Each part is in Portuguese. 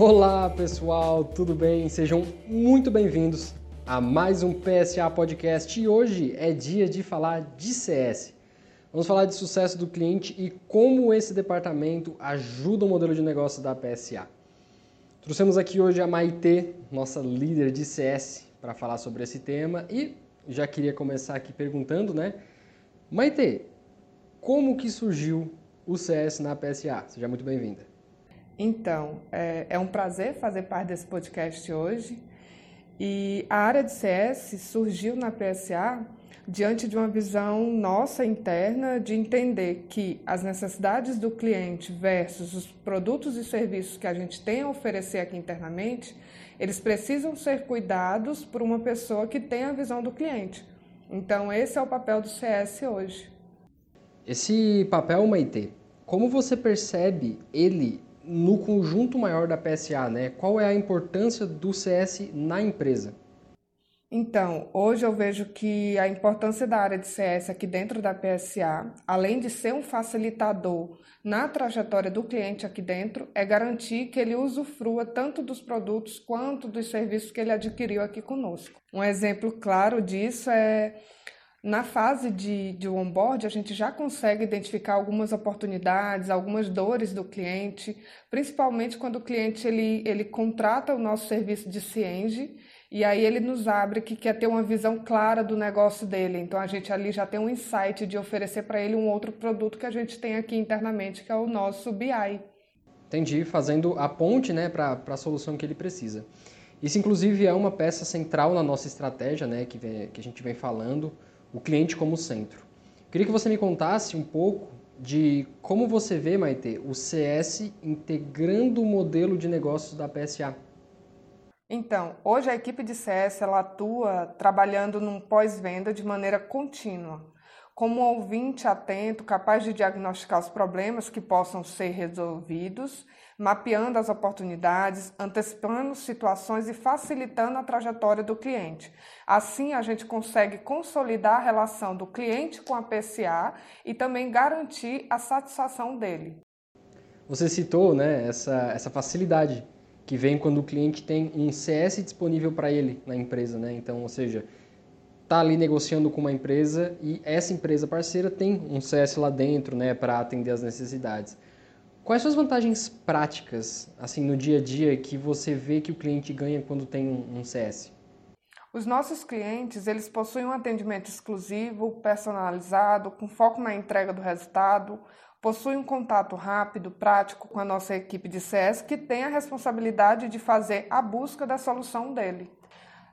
Olá pessoal, tudo bem? Sejam muito bem-vindos a mais um PSA Podcast e hoje é dia de falar de CS. Vamos falar de sucesso do cliente e como esse departamento ajuda o modelo de negócio da PSA. Trouxemos aqui hoje a Maite, nossa líder de CS, para falar sobre esse tema e já queria começar aqui perguntando, né? Maite, como que surgiu o CS na PSA? Seja muito bem-vinda. Então, é, é, um prazer fazer parte desse podcast hoje. E a área de CS surgiu na PSA diante de uma visão nossa interna de entender que as necessidades do cliente versus os produtos e serviços que a gente tem a oferecer aqui internamente, eles precisam ser cuidados por uma pessoa que tem a visão do cliente. Então, esse é o papel do CS hoje. Esse papel, Maite, como você percebe ele no conjunto maior da PSA, né? Qual é a importância do CS na empresa? Então, hoje eu vejo que a importância da área de CS aqui dentro da PSA, além de ser um facilitador na trajetória do cliente aqui dentro, é garantir que ele usufrua tanto dos produtos quanto dos serviços que ele adquiriu aqui conosco. Um exemplo claro disso é na fase de, de onboard, a gente já consegue identificar algumas oportunidades, algumas dores do cliente, principalmente quando o cliente ele, ele contrata o nosso serviço de Cienge e aí ele nos abre que quer ter uma visão clara do negócio dele. Então a gente ali já tem um insight de oferecer para ele um outro produto que a gente tem aqui internamente, que é o nosso BI. Entendi, fazendo a ponte né, para a solução que ele precisa. Isso, inclusive, é uma peça central na nossa estratégia, né, que, vem, que a gente vem falando, o cliente como centro. Queria que você me contasse um pouco de como você vê, Maite, o CS integrando o modelo de negócios da PSA. Então, hoje a equipe de CS ela atua trabalhando num pós-venda de maneira contínua, como ouvinte atento, capaz de diagnosticar os problemas que possam ser resolvidos, mapeando as oportunidades, antecipando situações e facilitando a trajetória do cliente. Assim, a gente consegue consolidar a relação do cliente com a PCA e também garantir a satisfação dele. Você citou né, essa, essa facilidade que vem quando o cliente tem um CS disponível para ele na empresa, né? Então, ou seja, tá ali negociando com uma empresa e essa empresa parceira tem um CS lá dentro, né, para atender as necessidades. Quais são as vantagens práticas, assim, no dia a dia que você vê que o cliente ganha quando tem um CS? Os nossos clientes, eles possuem um atendimento exclusivo, personalizado, com foco na entrega do resultado, possui um contato rápido, prático com a nossa equipe de CS, que tem a responsabilidade de fazer a busca da solução dele.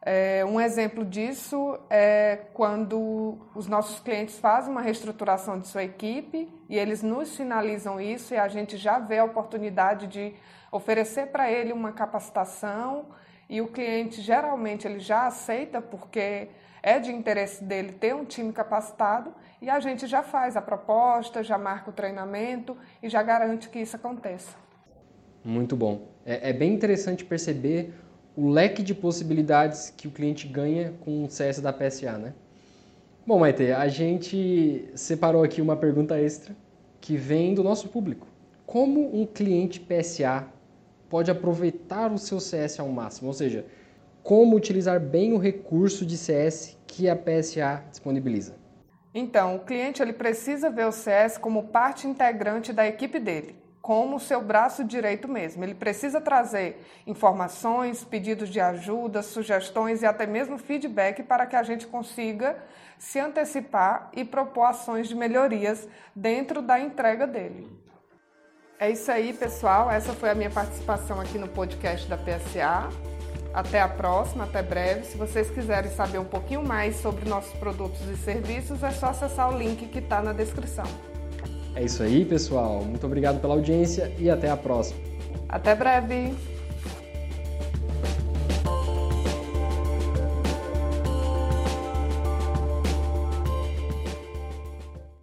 É, um exemplo disso é quando os nossos clientes fazem uma reestruturação de sua equipe e eles nos sinalizam isso e a gente já vê a oportunidade de oferecer para ele uma capacitação e o cliente geralmente ele já aceita porque é de interesse dele ter um time capacitado e a gente já faz a proposta, já marca o treinamento e já garante que isso aconteça. Muito bom. É, é bem interessante perceber o leque de possibilidades que o cliente ganha com o CS da PSA, né? Bom, Maite, a gente separou aqui uma pergunta extra que vem do nosso público. Como um cliente PSA pode aproveitar o seu CS ao máximo? Ou seja, como utilizar bem o recurso de CS que a PSA disponibiliza? Então, o cliente ele precisa ver o CS como parte integrante da equipe dele, como seu braço direito mesmo. Ele precisa trazer informações, pedidos de ajuda, sugestões e até mesmo feedback para que a gente consiga se antecipar e propor ações de melhorias dentro da entrega dele. É isso aí, pessoal. Essa foi a minha participação aqui no podcast da PSA. Até a próxima, até breve. Se vocês quiserem saber um pouquinho mais sobre nossos produtos e serviços, é só acessar o link que está na descrição. É isso aí, pessoal. Muito obrigado pela audiência e até a próxima. Até breve!